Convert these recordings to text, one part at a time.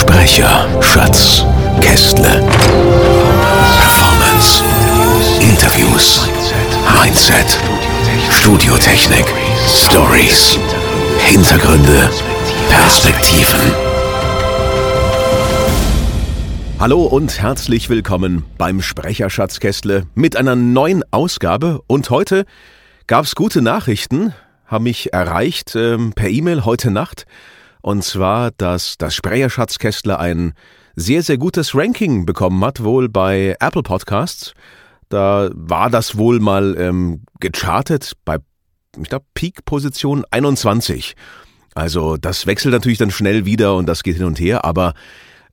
Sprecher, Schatz, Kästle. Performance, Interviews, Mindset, Studiotechnik, Stories, Hintergründe, Perspektiven. Hallo und herzlich willkommen beim Sprecher Schatzkästle mit einer neuen Ausgabe. Und heute gab's gute Nachrichten, haben mich erreicht ähm, per E-Mail heute Nacht. Und zwar, dass das Sprecher Schatzkästle ein sehr, sehr gutes Ranking bekommen hat, wohl bei Apple Podcasts. Da war das wohl mal ähm, gechartet bei, ich glaube, Peak-Position 21. Also das wechselt natürlich dann schnell wieder und das geht hin und her, aber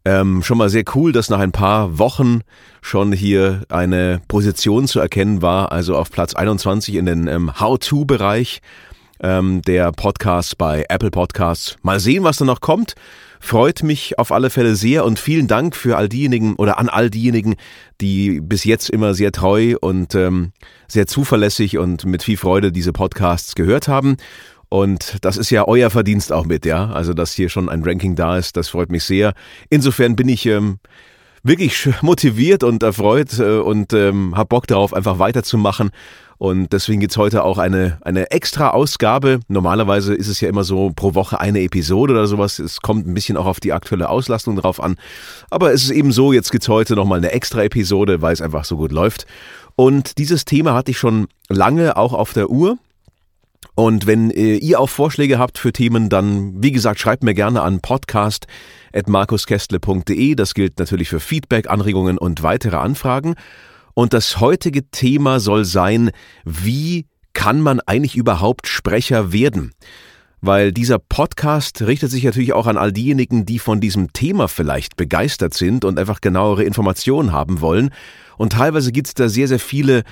ähm, schon mal sehr cool, dass nach ein paar Wochen schon hier eine Position zu erkennen war, also auf Platz 21 in den ähm, How-To-Bereich ähm, der Podcasts bei Apple Podcasts. Mal sehen, was da noch kommt. Freut mich auf alle Fälle sehr und vielen Dank für all diejenigen oder an all diejenigen, die bis jetzt immer sehr treu und ähm, sehr zuverlässig und mit viel Freude diese Podcasts gehört haben. Und das ist ja euer Verdienst auch mit, ja. Also, dass hier schon ein Ranking da ist, das freut mich sehr. Insofern bin ich ähm, wirklich motiviert und erfreut äh, und ähm, habe Bock darauf, einfach weiterzumachen. Und deswegen gibt's heute auch eine, eine extra Ausgabe. Normalerweise ist es ja immer so pro Woche eine Episode oder sowas. Es kommt ein bisschen auch auf die aktuelle Auslastung drauf an. Aber es ist eben so, jetzt gibt's heute nochmal eine extra Episode, weil es einfach so gut läuft. Und dieses Thema hatte ich schon lange auch auf der Uhr. Und wenn äh, ihr auch Vorschläge habt für Themen, dann, wie gesagt, schreibt mir gerne an podcast.markuskästle.de. Das gilt natürlich für Feedback, Anregungen und weitere Anfragen. Und das heutige Thema soll sein, wie kann man eigentlich überhaupt Sprecher werden? Weil dieser Podcast richtet sich natürlich auch an all diejenigen, die von diesem Thema vielleicht begeistert sind und einfach genauere Informationen haben wollen. Und teilweise gibt es da sehr, sehr viele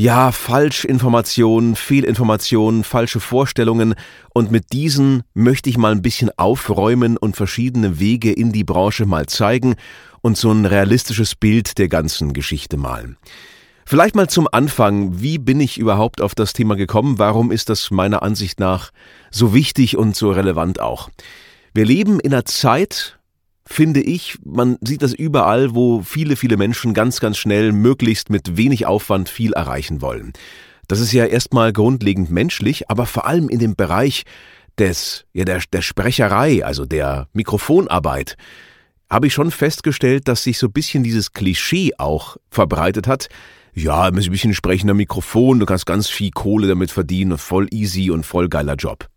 ja, Falschinformationen, Fehlinformationen, falsche Vorstellungen und mit diesen möchte ich mal ein bisschen aufräumen und verschiedene Wege in die Branche mal zeigen und so ein realistisches Bild der ganzen Geschichte malen. Vielleicht mal zum Anfang, wie bin ich überhaupt auf das Thema gekommen? Warum ist das meiner Ansicht nach so wichtig und so relevant auch? Wir leben in einer Zeit, finde ich, man sieht das überall, wo viele, viele Menschen ganz, ganz schnell, möglichst mit wenig Aufwand viel erreichen wollen. Das ist ja erstmal grundlegend menschlich, aber vor allem in dem Bereich des, ja, der, der Sprecherei, also der Mikrofonarbeit, habe ich schon festgestellt, dass sich so ein bisschen dieses Klischee auch verbreitet hat. Ja, ein bisschen sprechender Mikrofon, du kannst ganz viel Kohle damit verdienen, voll easy und voll geiler Job.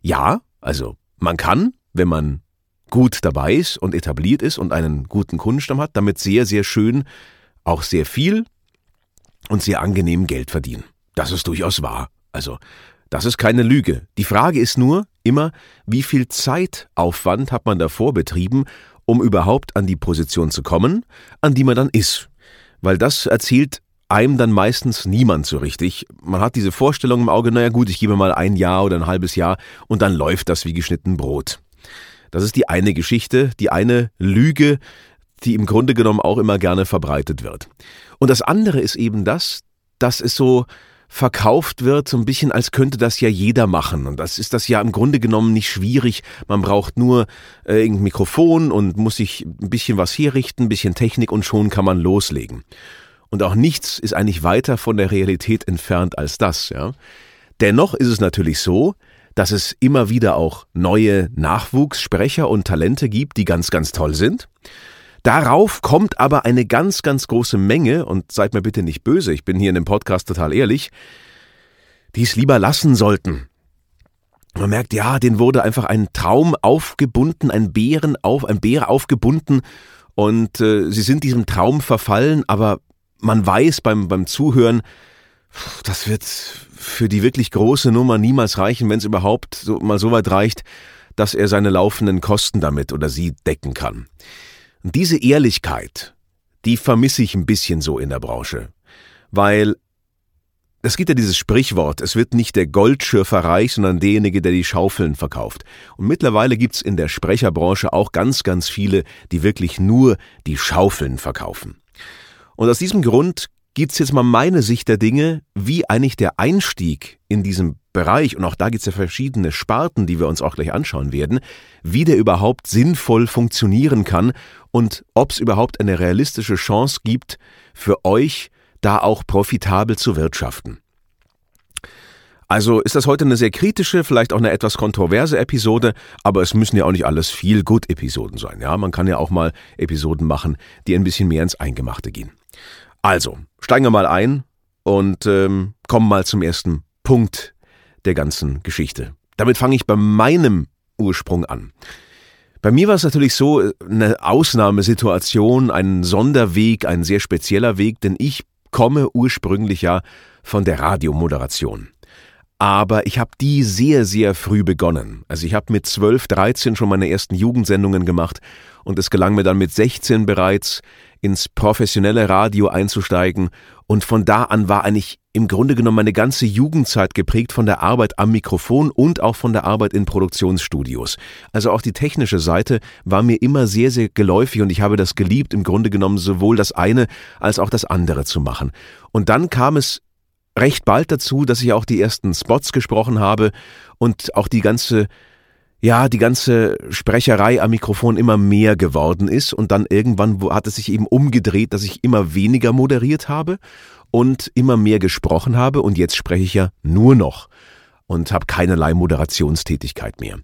Ja, also man kann, wenn man gut dabei ist und etabliert ist und einen guten Kundenstamm hat, damit sehr, sehr schön auch sehr viel und sehr angenehm Geld verdienen. Das ist durchaus wahr. Also, das ist keine Lüge. Die Frage ist nur immer, wie viel Zeitaufwand hat man davor betrieben, um überhaupt an die Position zu kommen, an die man dann ist. Weil das erzählt einem dann meistens niemand so richtig. Man hat diese Vorstellung im Auge, naja gut, ich gebe mal ein Jahr oder ein halbes Jahr und dann läuft das wie geschnitten Brot. Das ist die eine Geschichte, die eine Lüge, die im Grunde genommen auch immer gerne verbreitet wird. Und das andere ist eben das, dass es so verkauft wird, so ein bisschen, als könnte das ja jeder machen. Und das ist das ja im Grunde genommen nicht schwierig. Man braucht nur äh, irgendein Mikrofon und muss sich ein bisschen was herrichten, ein bisschen Technik und schon kann man loslegen. Und auch nichts ist eigentlich weiter von der Realität entfernt als das, ja. Dennoch ist es natürlich so, dass es immer wieder auch neue Nachwuchssprecher und Talente gibt, die ganz, ganz toll sind. Darauf kommt aber eine ganz, ganz große Menge, und seid mir bitte nicht böse, ich bin hier in dem Podcast total ehrlich, die es lieber lassen sollten. Man merkt, ja, den wurde einfach ein Traum aufgebunden, ein Bären auf, ein Bär aufgebunden und äh, sie sind diesem Traum verfallen, aber man weiß beim, beim Zuhören, das wird für die wirklich große Nummer niemals reichen, wenn es überhaupt so, mal so weit reicht, dass er seine laufenden Kosten damit oder sie decken kann. Und diese Ehrlichkeit, die vermisse ich ein bisschen so in der Branche. Weil es gibt ja dieses Sprichwort, es wird nicht der Goldschürfer reich, sondern derjenige, der die Schaufeln verkauft. Und mittlerweile gibt's in der Sprecherbranche auch ganz, ganz viele, die wirklich nur die Schaufeln verkaufen. Und aus diesem Grund gibt's jetzt mal meine Sicht der Dinge, wie eigentlich der Einstieg in diesem Bereich, und auch da gibt's ja verschiedene Sparten, die wir uns auch gleich anschauen werden, wie der überhaupt sinnvoll funktionieren kann und ob es überhaupt eine realistische Chance gibt, für euch da auch profitabel zu wirtschaften. Also ist das heute eine sehr kritische, vielleicht auch eine etwas kontroverse Episode, aber es müssen ja auch nicht alles viel gut Episoden sein. Ja, man kann ja auch mal Episoden machen, die ein bisschen mehr ins Eingemachte gehen. Also steigen wir mal ein und ähm, kommen mal zum ersten Punkt der ganzen Geschichte. Damit fange ich bei meinem Ursprung an. Bei mir war es natürlich so eine Ausnahmesituation, ein Sonderweg, ein sehr spezieller Weg, denn ich komme ursprünglich ja von der Radiomoderation. Aber ich habe die sehr, sehr früh begonnen. Also ich habe mit 12, 13 schon meine ersten Jugendsendungen gemacht und es gelang mir dann mit 16 bereits ins professionelle Radio einzusteigen und von da an war eigentlich im Grunde genommen meine ganze Jugendzeit geprägt von der Arbeit am Mikrofon und auch von der Arbeit in Produktionsstudios. Also auch die technische Seite war mir immer sehr, sehr geläufig und ich habe das geliebt, im Grunde genommen sowohl das eine als auch das andere zu machen. Und dann kam es recht bald dazu, dass ich auch die ersten Spots gesprochen habe und auch die ganze ja, die ganze Sprecherei am Mikrofon immer mehr geworden ist und dann irgendwann hat es sich eben umgedreht, dass ich immer weniger moderiert habe und immer mehr gesprochen habe und jetzt spreche ich ja nur noch und habe keinerlei Moderationstätigkeit mehr.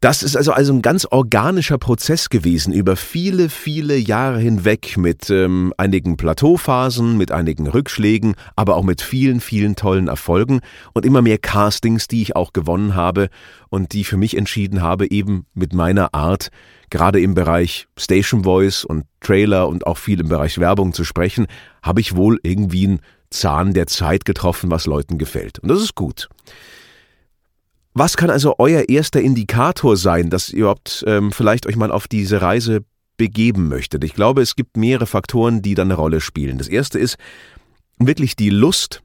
Das ist also also ein ganz organischer Prozess gewesen über viele, viele Jahre hinweg mit ähm, einigen Plateauphasen, mit einigen Rückschlägen, aber auch mit vielen, vielen tollen Erfolgen und immer mehr Castings, die ich auch gewonnen habe und die für mich entschieden habe, eben mit meiner Art, gerade im Bereich Station Voice und Trailer und auch viel im Bereich Werbung zu sprechen, habe ich wohl irgendwie einen Zahn der Zeit getroffen, was Leuten gefällt. Und das ist gut. Was kann also euer erster Indikator sein, dass ihr überhaupt ähm, vielleicht euch mal auf diese Reise begeben möchtet? Ich glaube, es gibt mehrere Faktoren, die dann eine Rolle spielen. Das erste ist wirklich die Lust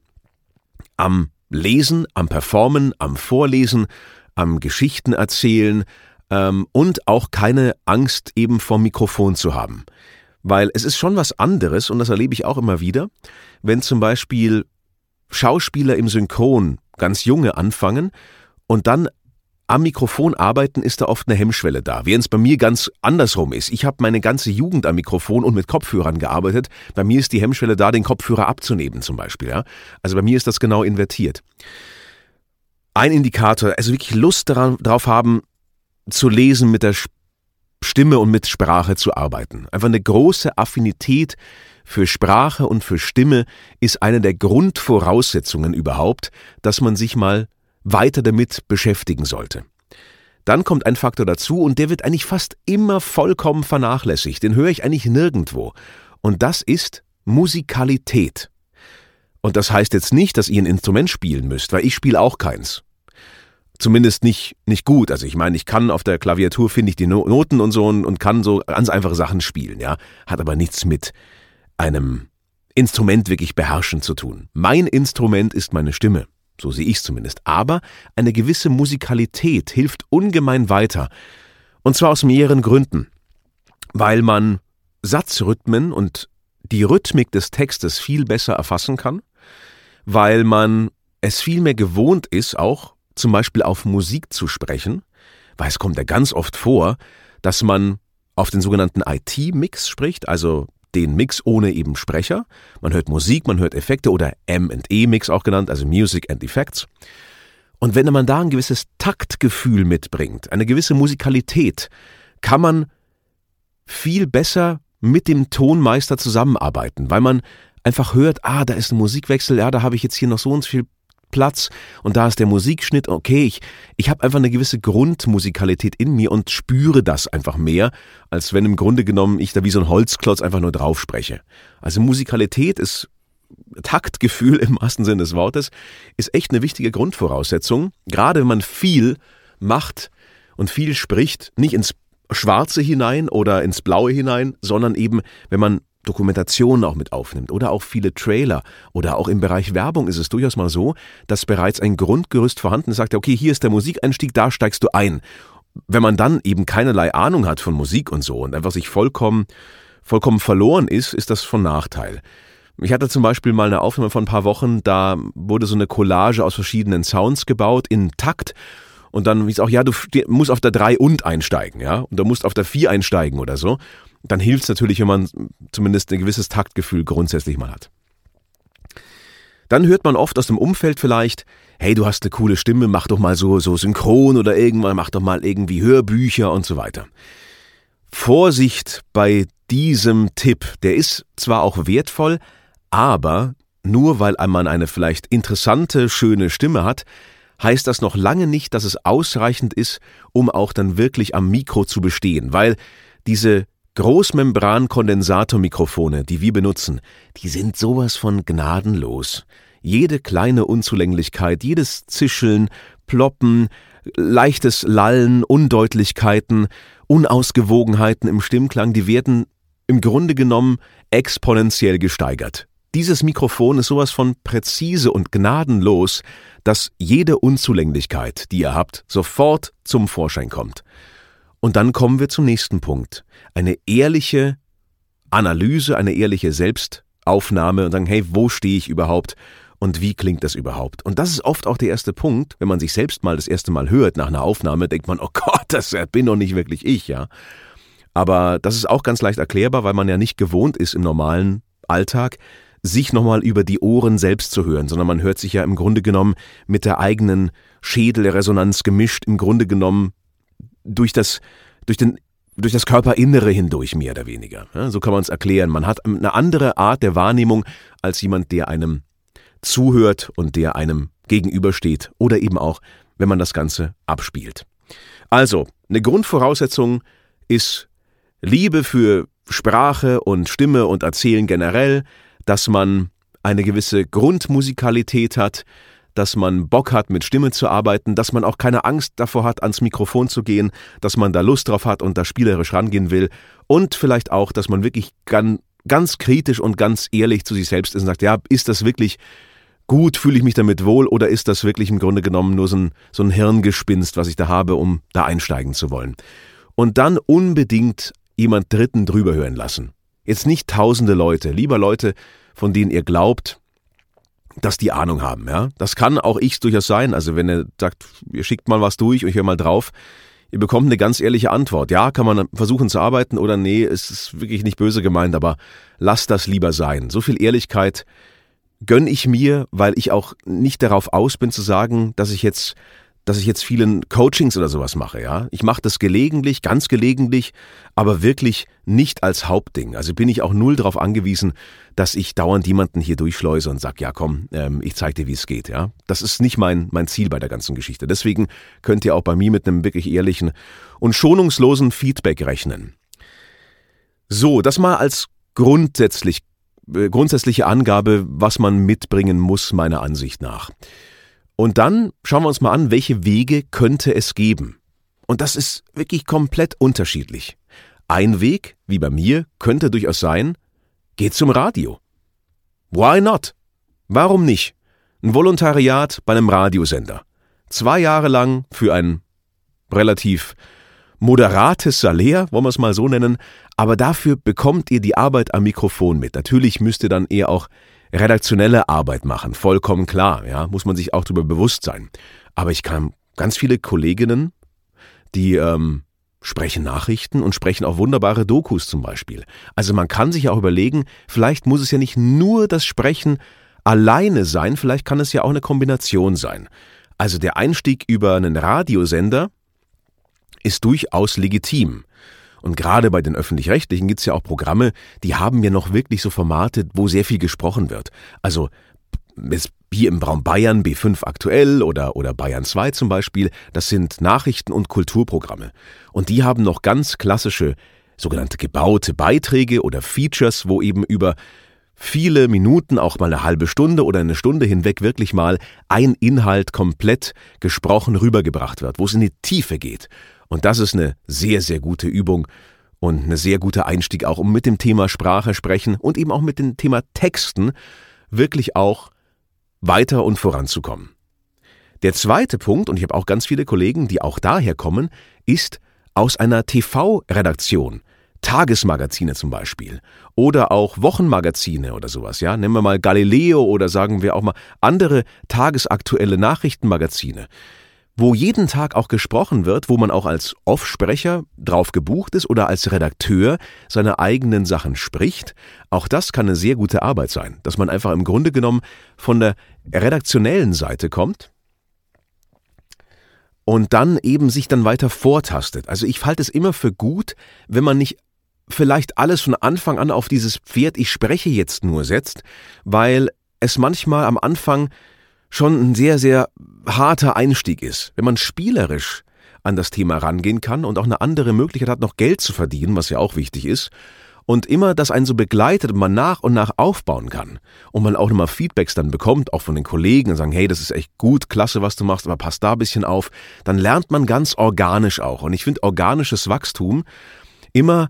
am Lesen, am Performen, am Vorlesen, am Geschichten erzählen ähm, und auch keine Angst eben vom Mikrofon zu haben. Weil es ist schon was anderes, und das erlebe ich auch immer wieder, wenn zum Beispiel Schauspieler im Synchron ganz junge anfangen und dann am Mikrofon arbeiten ist da oft eine Hemmschwelle da, während es bei mir ganz andersrum ist. Ich habe meine ganze Jugend am Mikrofon und mit Kopfhörern gearbeitet. Bei mir ist die Hemmschwelle da, den Kopfhörer abzunehmen zum Beispiel. Ja? Also bei mir ist das genau invertiert. Ein Indikator, also wirklich Lust daran, darauf haben, zu lesen, mit der Stimme und mit Sprache zu arbeiten. Einfach eine große Affinität für Sprache und für Stimme ist eine der Grundvoraussetzungen überhaupt, dass man sich mal weiter damit beschäftigen sollte. Dann kommt ein Faktor dazu und der wird eigentlich fast immer vollkommen vernachlässigt, den höre ich eigentlich nirgendwo. Und das ist Musikalität. Und das heißt jetzt nicht, dass ihr ein Instrument spielen müsst, weil ich spiele auch keins. Zumindest nicht, nicht gut. Also ich meine, ich kann auf der Klaviatur finde ich die Noten und so und, und kann so ganz einfache Sachen spielen, ja. Hat aber nichts mit einem Instrument wirklich beherrschen zu tun. Mein Instrument ist meine Stimme. So sehe ich es zumindest. Aber eine gewisse Musikalität hilft ungemein weiter. Und zwar aus mehreren Gründen. Weil man Satzrhythmen und die Rhythmik des Textes viel besser erfassen kann, weil man es viel mehr gewohnt ist, auch zum Beispiel auf Musik zu sprechen, weil es kommt ja ganz oft vor, dass man auf den sogenannten IT-Mix spricht, also den Mix ohne eben Sprecher. Man hört Musik, man hört Effekte oder M&E-Mix auch genannt, also Music and Effects. Und wenn man da ein gewisses Taktgefühl mitbringt, eine gewisse Musikalität, kann man viel besser mit dem Tonmeister zusammenarbeiten, weil man einfach hört, ah, da ist ein Musikwechsel, ja, da habe ich jetzt hier noch so und so viel Platz und da ist der Musikschnitt, okay, ich, ich habe einfach eine gewisse Grundmusikalität in mir und spüre das einfach mehr, als wenn im Grunde genommen ich da wie so ein Holzklotz einfach nur drauf spreche. Also Musikalität ist Taktgefühl im wahrsten Sinne des Wortes, ist echt eine wichtige Grundvoraussetzung, gerade wenn man viel macht und viel spricht, nicht ins Schwarze hinein oder ins Blaue hinein, sondern eben, wenn man Dokumentationen auch mit aufnimmt oder auch viele Trailer oder auch im Bereich Werbung ist es durchaus mal so, dass bereits ein Grundgerüst vorhanden ist, sagt, okay, hier ist der Musikeinstieg, da steigst du ein. Wenn man dann eben keinerlei Ahnung hat von Musik und so und einfach sich vollkommen, vollkommen verloren ist, ist das von Nachteil. Ich hatte zum Beispiel mal eine Aufnahme von ein paar Wochen, da wurde so eine Collage aus verschiedenen Sounds gebaut in Takt und dann hieß auch, ja, du musst auf der 3 und einsteigen, ja, und du musst auf der 4 einsteigen oder so. Dann hilft es natürlich, wenn man zumindest ein gewisses Taktgefühl grundsätzlich mal hat. Dann hört man oft aus dem Umfeld vielleicht, hey, du hast eine coole Stimme, mach doch mal so, so synchron oder irgendwann, mach doch mal irgendwie Hörbücher und so weiter. Vorsicht bei diesem Tipp, der ist zwar auch wertvoll, aber nur weil man eine vielleicht interessante, schöne Stimme hat, heißt das noch lange nicht, dass es ausreichend ist, um auch dann wirklich am Mikro zu bestehen, weil diese Großmembran-Kondensatormikrofone, die wir benutzen, die sind sowas von gnadenlos. Jede kleine Unzulänglichkeit, jedes Zischeln, Ploppen, leichtes Lallen, Undeutlichkeiten, Unausgewogenheiten im Stimmklang, die werden im Grunde genommen exponentiell gesteigert. Dieses Mikrofon ist sowas von präzise und gnadenlos, dass jede Unzulänglichkeit, die ihr habt, sofort zum Vorschein kommt. Und dann kommen wir zum nächsten Punkt. Eine ehrliche Analyse, eine ehrliche Selbstaufnahme und sagen, hey, wo stehe ich überhaupt und wie klingt das überhaupt? Und das ist oft auch der erste Punkt, wenn man sich selbst mal das erste Mal hört nach einer Aufnahme, denkt man, oh Gott, das bin doch nicht wirklich ich, ja. Aber das ist auch ganz leicht erklärbar, weil man ja nicht gewohnt ist im normalen Alltag, sich nochmal über die Ohren selbst zu hören, sondern man hört sich ja im Grunde genommen mit der eigenen Schädelresonanz gemischt, im Grunde genommen durch das, durch den durch das Körperinnere hindurch, mehr oder weniger. Ja, so kann man es erklären. Man hat eine andere Art der Wahrnehmung als jemand, der einem zuhört und der einem gegenübersteht oder eben auch, wenn man das Ganze abspielt. Also, eine Grundvoraussetzung ist Liebe für Sprache und Stimme und Erzählen generell, dass man eine gewisse Grundmusikalität hat, dass man Bock hat, mit Stimme zu arbeiten, dass man auch keine Angst davor hat, ans Mikrofon zu gehen, dass man da Lust drauf hat und da spielerisch rangehen will und vielleicht auch, dass man wirklich ganz, ganz kritisch und ganz ehrlich zu sich selbst ist und sagt, ja, ist das wirklich gut, fühle ich mich damit wohl oder ist das wirklich im Grunde genommen nur so ein, so ein Hirngespinst, was ich da habe, um da einsteigen zu wollen? Und dann unbedingt jemand Dritten drüber hören lassen. Jetzt nicht tausende Leute, lieber Leute, von denen ihr glaubt, dass die Ahnung haben, ja. Das kann auch ich durchaus sein. Also wenn ihr sagt, ihr schickt mal was durch und ich höre mal drauf, ihr bekommt eine ganz ehrliche Antwort. Ja, kann man versuchen zu arbeiten oder nee, es ist wirklich nicht böse gemeint, aber lasst das lieber sein. So viel Ehrlichkeit gönn ich mir, weil ich auch nicht darauf aus bin zu sagen, dass ich jetzt dass ich jetzt vielen Coachings oder sowas mache, ja. Ich mache das gelegentlich, ganz gelegentlich, aber wirklich nicht als Hauptding. Also bin ich auch null darauf angewiesen, dass ich dauernd jemanden hier durchschleuse und sag, ja komm, ähm, ich zeig dir, wie es geht, ja. Das ist nicht mein, mein Ziel bei der ganzen Geschichte. Deswegen könnt ihr auch bei mir mit einem wirklich ehrlichen und schonungslosen Feedback rechnen. So, das mal als grundsätzlich, äh, grundsätzliche Angabe, was man mitbringen muss, meiner Ansicht nach. Und dann schauen wir uns mal an, welche Wege könnte es geben. Und das ist wirklich komplett unterschiedlich. Ein Weg, wie bei mir, könnte durchaus sein, geht zum Radio. Why not? Warum nicht? Ein Volontariat bei einem Radiosender. Zwei Jahre lang für ein relativ moderates Salär, wollen wir es mal so nennen, aber dafür bekommt ihr die Arbeit am Mikrofon mit. Natürlich müsst ihr dann eher auch redaktionelle Arbeit machen, vollkommen klar, ja, muss man sich auch darüber bewusst sein. Aber ich kann ganz viele Kolleginnen, die ähm, sprechen Nachrichten und sprechen auch wunderbare Dokus zum Beispiel. Also man kann sich auch überlegen, vielleicht muss es ja nicht nur das Sprechen alleine sein, vielleicht kann es ja auch eine Kombination sein. Also der Einstieg über einen Radiosender ist durchaus legitim. Und gerade bei den öffentlich-rechtlichen gibt es ja auch Programme, die haben ja noch wirklich so Formate, wo sehr viel gesprochen wird. Also hier im Raum Bayern B5 aktuell oder, oder Bayern 2 zum Beispiel, das sind Nachrichten- und Kulturprogramme. Und die haben noch ganz klassische sogenannte gebaute Beiträge oder Features, wo eben über viele Minuten, auch mal eine halbe Stunde oder eine Stunde hinweg wirklich mal ein Inhalt komplett gesprochen rübergebracht wird, wo es in die Tiefe geht. Und das ist eine sehr, sehr gute Übung und ein sehr guter Einstieg auch, um mit dem Thema Sprache sprechen und eben auch mit dem Thema Texten wirklich auch weiter und voranzukommen. Der zweite Punkt, und ich habe auch ganz viele Kollegen, die auch daher kommen, ist aus einer TV-Redaktion. Tagesmagazine zum Beispiel oder auch Wochenmagazine oder sowas, ja, nehmen wir mal Galileo oder sagen wir auch mal andere tagesaktuelle Nachrichtenmagazine, wo jeden Tag auch gesprochen wird, wo man auch als Offsprecher drauf gebucht ist oder als Redakteur seine eigenen Sachen spricht. Auch das kann eine sehr gute Arbeit sein, dass man einfach im Grunde genommen von der redaktionellen Seite kommt und dann eben sich dann weiter vortastet. Also ich halte es immer für gut, wenn man nicht vielleicht alles von Anfang an auf dieses Pferd ich spreche jetzt nur setzt, weil es manchmal am Anfang schon ein sehr, sehr harter Einstieg ist. Wenn man spielerisch an das Thema rangehen kann und auch eine andere Möglichkeit hat, noch Geld zu verdienen, was ja auch wichtig ist, und immer das einen so begleitet und man nach und nach aufbauen kann und man auch nochmal Feedbacks dann bekommt, auch von den Kollegen und sagen, hey, das ist echt gut, klasse, was du machst, aber passt da ein bisschen auf, dann lernt man ganz organisch auch. Und ich finde organisches Wachstum immer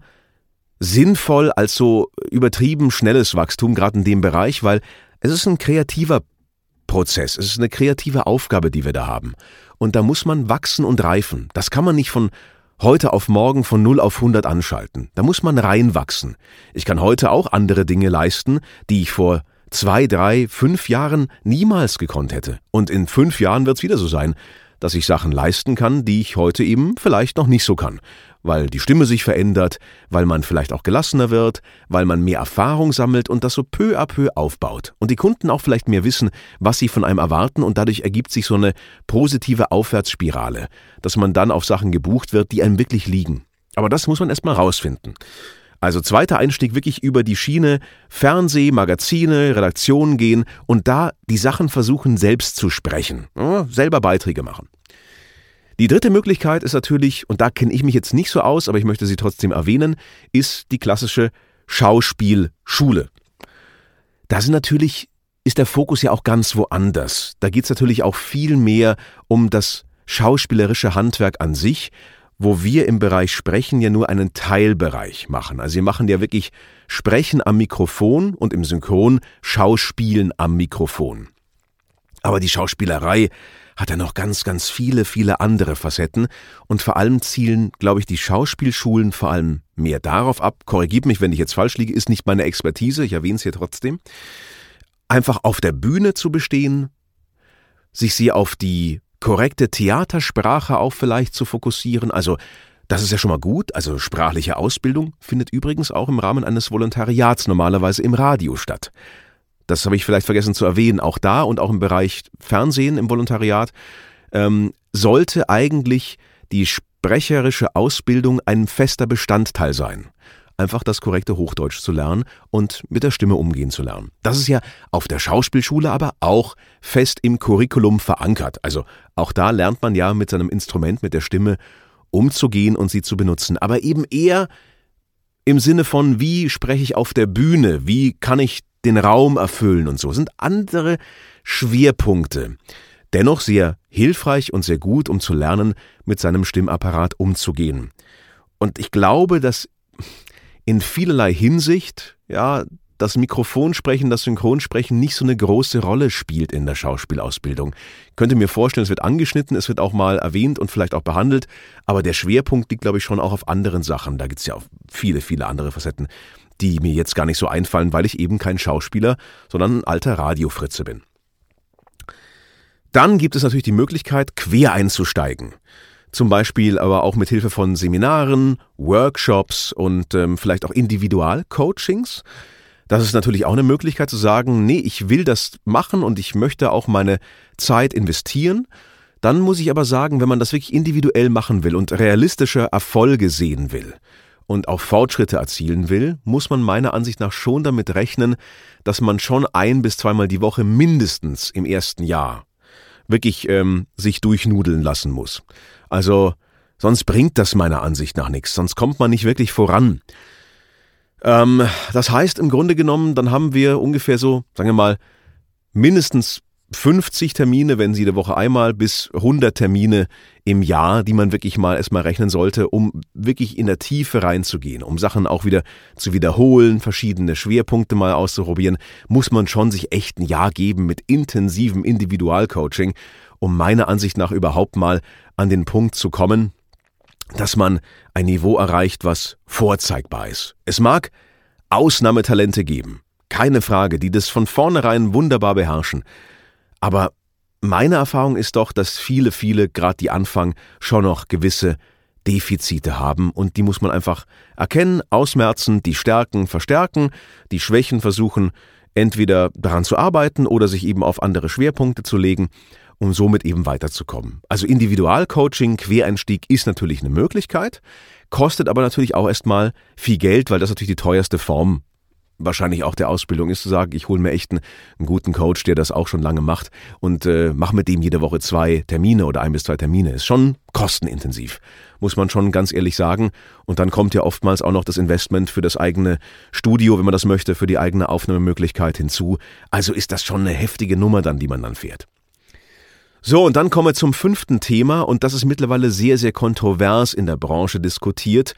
sinnvoll als so übertrieben schnelles Wachstum, gerade in dem Bereich, weil es ist ein kreativer Prozess, es ist eine kreative Aufgabe, die wir da haben. Und da muss man wachsen und reifen. Das kann man nicht von heute auf morgen von 0 auf 100 anschalten. Da muss man reinwachsen. Ich kann heute auch andere Dinge leisten, die ich vor zwei, drei, fünf Jahren niemals gekonnt hätte. Und in fünf Jahren wird es wieder so sein, dass ich Sachen leisten kann, die ich heute eben vielleicht noch nicht so kann weil die Stimme sich verändert, weil man vielleicht auch gelassener wird, weil man mehr Erfahrung sammelt und das so peu à peu aufbaut. Und die Kunden auch vielleicht mehr wissen, was sie von einem erwarten und dadurch ergibt sich so eine positive Aufwärtsspirale, dass man dann auf Sachen gebucht wird, die einem wirklich liegen. Aber das muss man erstmal rausfinden. Also zweiter Einstieg wirklich über die Schiene Fernseh, Magazine, Redaktionen gehen und da die Sachen versuchen selbst zu sprechen, selber Beiträge machen. Die dritte Möglichkeit ist natürlich, und da kenne ich mich jetzt nicht so aus, aber ich möchte sie trotzdem erwähnen, ist die klassische Schauspielschule. Da sind natürlich, ist der Fokus ja auch ganz woanders. Da geht es natürlich auch viel mehr um das schauspielerische Handwerk an sich, wo wir im Bereich Sprechen ja nur einen Teilbereich machen. Also wir machen ja wirklich Sprechen am Mikrofon und im Synchron Schauspielen am Mikrofon. Aber die Schauspielerei, hat er noch ganz, ganz viele, viele andere Facetten. Und vor allem zielen, glaube ich, die Schauspielschulen vor allem mehr darauf ab, korrigiert mich, wenn ich jetzt falsch liege, ist nicht meine Expertise, ich erwähne es hier trotzdem, einfach auf der Bühne zu bestehen, sich sie auf die korrekte Theatersprache auch vielleicht zu fokussieren, also das ist ja schon mal gut. Also sprachliche Ausbildung findet übrigens auch im Rahmen eines Volontariats normalerweise im Radio statt das habe ich vielleicht vergessen zu erwähnen, auch da und auch im Bereich Fernsehen im Volontariat, ähm, sollte eigentlich die sprecherische Ausbildung ein fester Bestandteil sein. Einfach das korrekte Hochdeutsch zu lernen und mit der Stimme umgehen zu lernen. Das ist ja auf der Schauspielschule aber auch fest im Curriculum verankert. Also auch da lernt man ja mit seinem Instrument, mit der Stimme umzugehen und sie zu benutzen. Aber eben eher im Sinne von, wie spreche ich auf der Bühne? Wie kann ich den Raum erfüllen und so, sind andere Schwerpunkte. Dennoch sehr hilfreich und sehr gut, um zu lernen, mit seinem Stimmapparat umzugehen. Und ich glaube, dass in vielerlei Hinsicht, ja, das Mikrofonsprechen, das Synchronsprechen nicht so eine große Rolle spielt in der Schauspielausbildung. Ich könnte mir vorstellen, es wird angeschnitten, es wird auch mal erwähnt und vielleicht auch behandelt, aber der Schwerpunkt liegt, glaube ich, schon auch auf anderen Sachen. Da gibt es ja auch viele, viele andere Facetten die mir jetzt gar nicht so einfallen, weil ich eben kein Schauspieler, sondern ein alter Radiofritze bin. Dann gibt es natürlich die Möglichkeit, quer einzusteigen. Zum Beispiel aber auch mit Hilfe von Seminaren, Workshops und ähm, vielleicht auch Individualcoachings. Das ist natürlich auch eine Möglichkeit zu sagen, nee, ich will das machen und ich möchte auch meine Zeit investieren. Dann muss ich aber sagen, wenn man das wirklich individuell machen will und realistische Erfolge sehen will, und auch Fortschritte erzielen will, muss man meiner Ansicht nach schon damit rechnen, dass man schon ein bis zweimal die Woche mindestens im ersten Jahr wirklich ähm, sich durchnudeln lassen muss. Also sonst bringt das meiner Ansicht nach nichts, sonst kommt man nicht wirklich voran. Ähm, das heißt im Grunde genommen, dann haben wir ungefähr so, sagen wir mal, mindestens 50 Termine, wenn Sie jede Woche einmal, bis 100 Termine im Jahr, die man wirklich mal erstmal rechnen sollte, um wirklich in der Tiefe reinzugehen, um Sachen auch wieder zu wiederholen, verschiedene Schwerpunkte mal auszuprobieren, muss man schon sich echt ein Jahr geben mit intensivem Individualcoaching, um meiner Ansicht nach überhaupt mal an den Punkt zu kommen, dass man ein Niveau erreicht, was vorzeigbar ist. Es mag Ausnahmetalente geben, keine Frage, die das von vornherein wunderbar beherrschen. Aber meine Erfahrung ist doch, dass viele, viele, gerade die Anfang, schon noch gewisse Defizite haben und die muss man einfach erkennen, ausmerzen, die Stärken verstärken, die Schwächen versuchen, entweder daran zu arbeiten oder sich eben auf andere Schwerpunkte zu legen um somit eben weiterzukommen. Also Individualcoaching, Quereinstieg ist natürlich eine Möglichkeit, kostet aber natürlich auch erstmal viel Geld, weil das natürlich die teuerste Form wahrscheinlich auch der Ausbildung ist zu sagen, ich hole mir echt einen, einen, guten Coach, der das auch schon lange macht und äh, mache mit dem jede Woche zwei Termine oder ein bis zwei Termine. Ist schon kostenintensiv, muss man schon ganz ehrlich sagen. Und dann kommt ja oftmals auch noch das Investment für das eigene Studio, wenn man das möchte, für die eigene Aufnahmemöglichkeit hinzu. Also ist das schon eine heftige Nummer dann, die man dann fährt. So, und dann kommen wir zum fünften Thema, und das ist mittlerweile sehr, sehr kontrovers in der Branche diskutiert.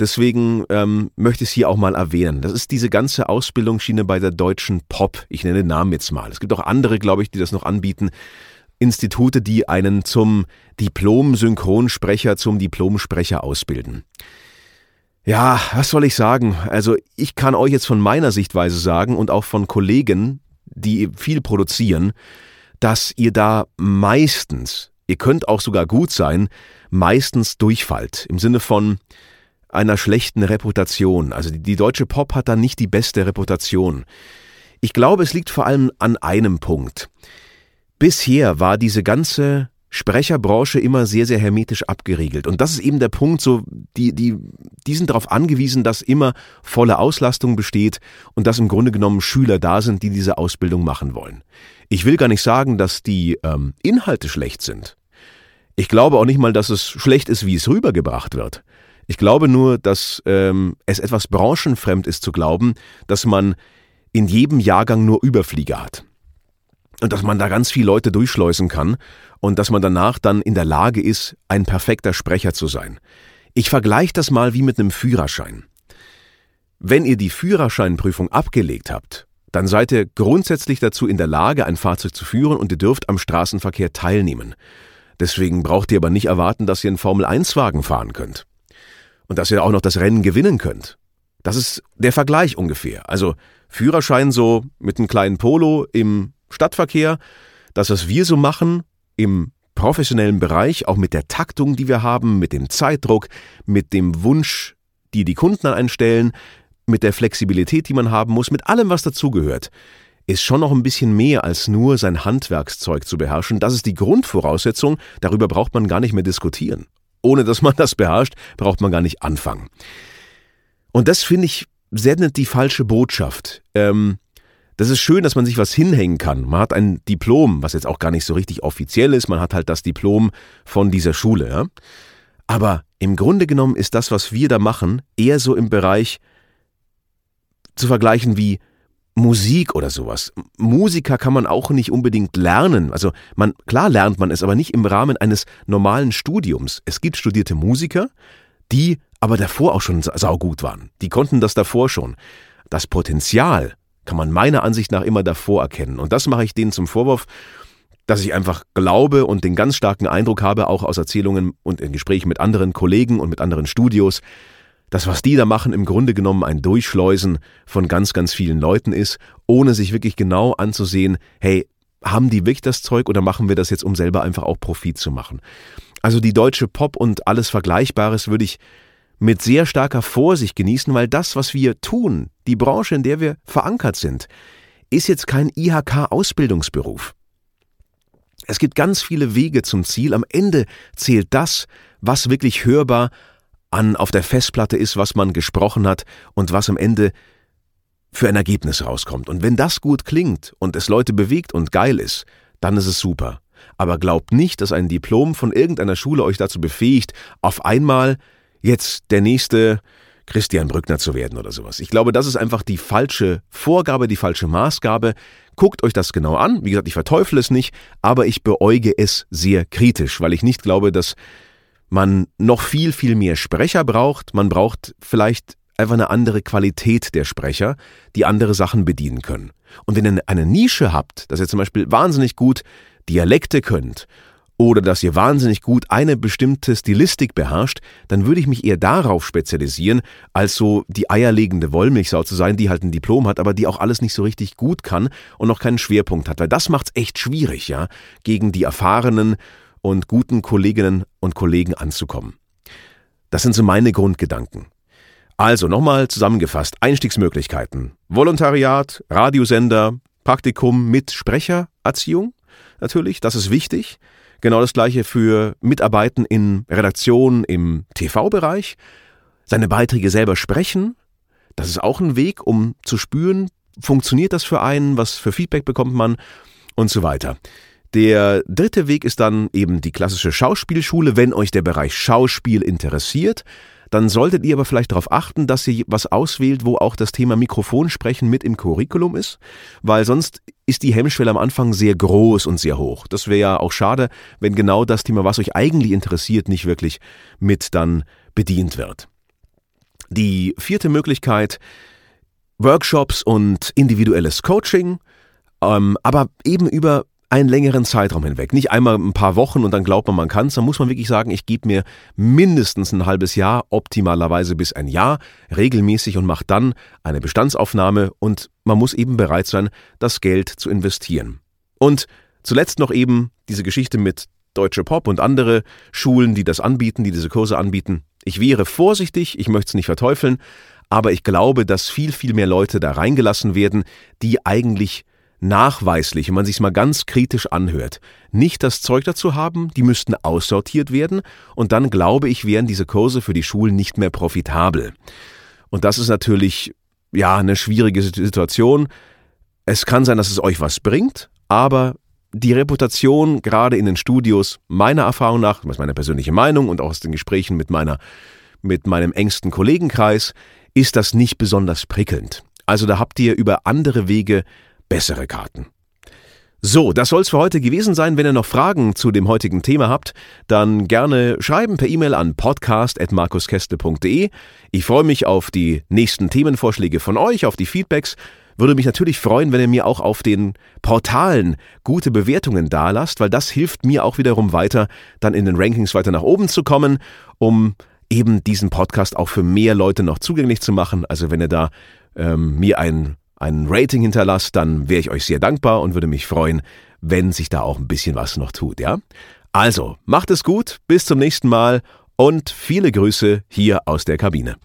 Deswegen ähm, möchte ich es hier auch mal erwähnen. Das ist diese ganze Ausbildungsschiene bei der Deutschen Pop. Ich nenne den Namen jetzt mal. Es gibt auch andere, glaube ich, die das noch anbieten. Institute, die einen zum Diplom-Synchronsprecher, zum Diplomsprecher ausbilden. Ja, was soll ich sagen? Also ich kann euch jetzt von meiner Sichtweise sagen und auch von Kollegen, die viel produzieren, dass ihr da meistens, ihr könnt auch sogar gut sein, meistens durchfallt. Im Sinne von einer schlechten Reputation. Also die, die deutsche Pop hat da nicht die beste Reputation. Ich glaube, es liegt vor allem an einem Punkt. Bisher war diese ganze Sprecherbranche immer sehr, sehr hermetisch abgeriegelt. Und das ist eben der Punkt, so, die, die, die sind darauf angewiesen, dass immer volle Auslastung besteht und dass im Grunde genommen Schüler da sind, die diese Ausbildung machen wollen. Ich will gar nicht sagen, dass die ähm, Inhalte schlecht sind. Ich glaube auch nicht mal, dass es schlecht ist, wie es rübergebracht wird. Ich glaube nur, dass ähm, es etwas branchenfremd ist zu glauben, dass man in jedem Jahrgang nur Überflieger hat. Und dass man da ganz viele Leute durchschleusen kann und dass man danach dann in der Lage ist, ein perfekter Sprecher zu sein. Ich vergleiche das mal wie mit einem Führerschein. Wenn ihr die Führerscheinprüfung abgelegt habt dann seid ihr grundsätzlich dazu in der Lage, ein Fahrzeug zu führen und ihr dürft am Straßenverkehr teilnehmen. Deswegen braucht ihr aber nicht erwarten, dass ihr einen Formel-1-Wagen fahren könnt. Und dass ihr auch noch das Rennen gewinnen könnt. Das ist der Vergleich ungefähr. Also Führerschein so mit einem kleinen Polo im Stadtverkehr, das, was wir so machen im professionellen Bereich, auch mit der Taktung, die wir haben, mit dem Zeitdruck, mit dem Wunsch, die die Kunden einstellen, mit der Flexibilität, die man haben muss, mit allem, was dazugehört, ist schon noch ein bisschen mehr als nur sein Handwerkszeug zu beherrschen. Das ist die Grundvoraussetzung, darüber braucht man gar nicht mehr diskutieren. Ohne dass man das beherrscht, braucht man gar nicht anfangen. Und das finde ich sendet die falsche Botschaft. Ähm, das ist schön, dass man sich was hinhängen kann. Man hat ein Diplom, was jetzt auch gar nicht so richtig offiziell ist. Man hat halt das Diplom von dieser Schule. Ja? Aber im Grunde genommen ist das, was wir da machen, eher so im Bereich zu vergleichen wie Musik oder sowas. Musiker kann man auch nicht unbedingt lernen. Also man, klar lernt man es, aber nicht im Rahmen eines normalen Studiums. Es gibt studierte Musiker, die aber davor auch schon saugut waren. Die konnten das davor schon. Das Potenzial kann man meiner Ansicht nach immer davor erkennen. Und das mache ich denen zum Vorwurf, dass ich einfach glaube und den ganz starken Eindruck habe, auch aus Erzählungen und in Gesprächen mit anderen Kollegen und mit anderen Studios, das, was die da machen, im Grunde genommen ein Durchschleusen von ganz, ganz vielen Leuten ist, ohne sich wirklich genau anzusehen, hey, haben die wirklich das Zeug oder machen wir das jetzt, um selber einfach auch Profit zu machen? Also die deutsche Pop und alles Vergleichbares würde ich mit sehr starker Vorsicht genießen, weil das, was wir tun, die Branche, in der wir verankert sind, ist jetzt kein IHK-Ausbildungsberuf. Es gibt ganz viele Wege zum Ziel. Am Ende zählt das, was wirklich hörbar an auf der Festplatte ist, was man gesprochen hat und was am Ende für ein Ergebnis rauskommt. Und wenn das gut klingt und es Leute bewegt und geil ist, dann ist es super. Aber glaubt nicht, dass ein Diplom von irgendeiner Schule euch dazu befähigt, auf einmal jetzt der nächste Christian Brückner zu werden oder sowas. Ich glaube, das ist einfach die falsche Vorgabe, die falsche Maßgabe. Guckt euch das genau an. Wie gesagt, ich verteufle es nicht, aber ich beäuge es sehr kritisch, weil ich nicht glaube, dass man noch viel, viel mehr Sprecher braucht. Man braucht vielleicht einfach eine andere Qualität der Sprecher, die andere Sachen bedienen können. Und wenn ihr eine Nische habt, dass ihr zum Beispiel wahnsinnig gut Dialekte könnt oder dass ihr wahnsinnig gut eine bestimmte Stilistik beherrscht, dann würde ich mich eher darauf spezialisieren, als so die eierlegende Wollmilchsau zu sein, die halt ein Diplom hat, aber die auch alles nicht so richtig gut kann und noch keinen Schwerpunkt hat, weil das macht's echt schwierig, ja, gegen die erfahrenen und guten Kolleginnen und Kollegen anzukommen. Das sind so meine Grundgedanken. Also nochmal zusammengefasst, Einstiegsmöglichkeiten. Volontariat, Radiosender, Praktikum mit Sprechererziehung, natürlich, das ist wichtig. Genau das gleiche für Mitarbeiten in Redaktionen im TV-Bereich. Seine Beiträge selber sprechen, das ist auch ein Weg, um zu spüren, funktioniert das für einen, was für Feedback bekommt man und so weiter. Der dritte Weg ist dann eben die klassische Schauspielschule, wenn euch der Bereich Schauspiel interessiert dann solltet ihr aber vielleicht darauf achten, dass ihr was auswählt, wo auch das Thema Mikrofonsprechen mit im Curriculum ist, weil sonst ist die Hemmschwelle am Anfang sehr groß und sehr hoch. Das wäre ja auch schade, wenn genau das Thema, was euch eigentlich interessiert, nicht wirklich mit dann bedient wird. Die vierte Möglichkeit, Workshops und individuelles Coaching, ähm, aber eben über einen längeren Zeitraum hinweg. Nicht einmal ein paar Wochen und dann glaubt man, man kann es. Dann muss man wirklich sagen, ich gebe mir mindestens ein halbes Jahr, optimalerweise bis ein Jahr, regelmäßig und mache dann eine Bestandsaufnahme und man muss eben bereit sein, das Geld zu investieren. Und zuletzt noch eben diese Geschichte mit Deutsche Pop und andere Schulen, die das anbieten, die diese Kurse anbieten. Ich wäre vorsichtig, ich möchte es nicht verteufeln, aber ich glaube, dass viel, viel mehr Leute da reingelassen werden, die eigentlich nachweislich, wenn man sich mal ganz kritisch anhört, nicht das Zeug dazu haben, die müssten aussortiert werden und dann glaube ich, wären diese Kurse für die Schulen nicht mehr profitabel. Und das ist natürlich ja eine schwierige Situation. Es kann sein, dass es euch was bringt, aber die Reputation gerade in den Studios, meiner Erfahrung nach, das ist meine persönliche Meinung und auch aus den Gesprächen mit meiner mit meinem engsten Kollegenkreis, ist das nicht besonders prickelnd. Also da habt ihr über andere Wege bessere Karten. So, das soll's für heute gewesen sein. Wenn ihr noch Fragen zu dem heutigen Thema habt, dann gerne schreiben per E-Mail an podcast.markuskeste.de. Ich freue mich auf die nächsten Themenvorschläge von euch, auf die Feedbacks. Würde mich natürlich freuen, wenn ihr mir auch auf den Portalen gute Bewertungen dalasst, weil das hilft mir auch wiederum weiter, dann in den Rankings weiter nach oben zu kommen, um eben diesen Podcast auch für mehr Leute noch zugänglich zu machen. Also wenn ihr da ähm, mir ein ein Rating hinterlasst, dann wäre ich euch sehr dankbar und würde mich freuen, wenn sich da auch ein bisschen was noch tut, ja? Also, macht es gut, bis zum nächsten Mal und viele Grüße hier aus der Kabine.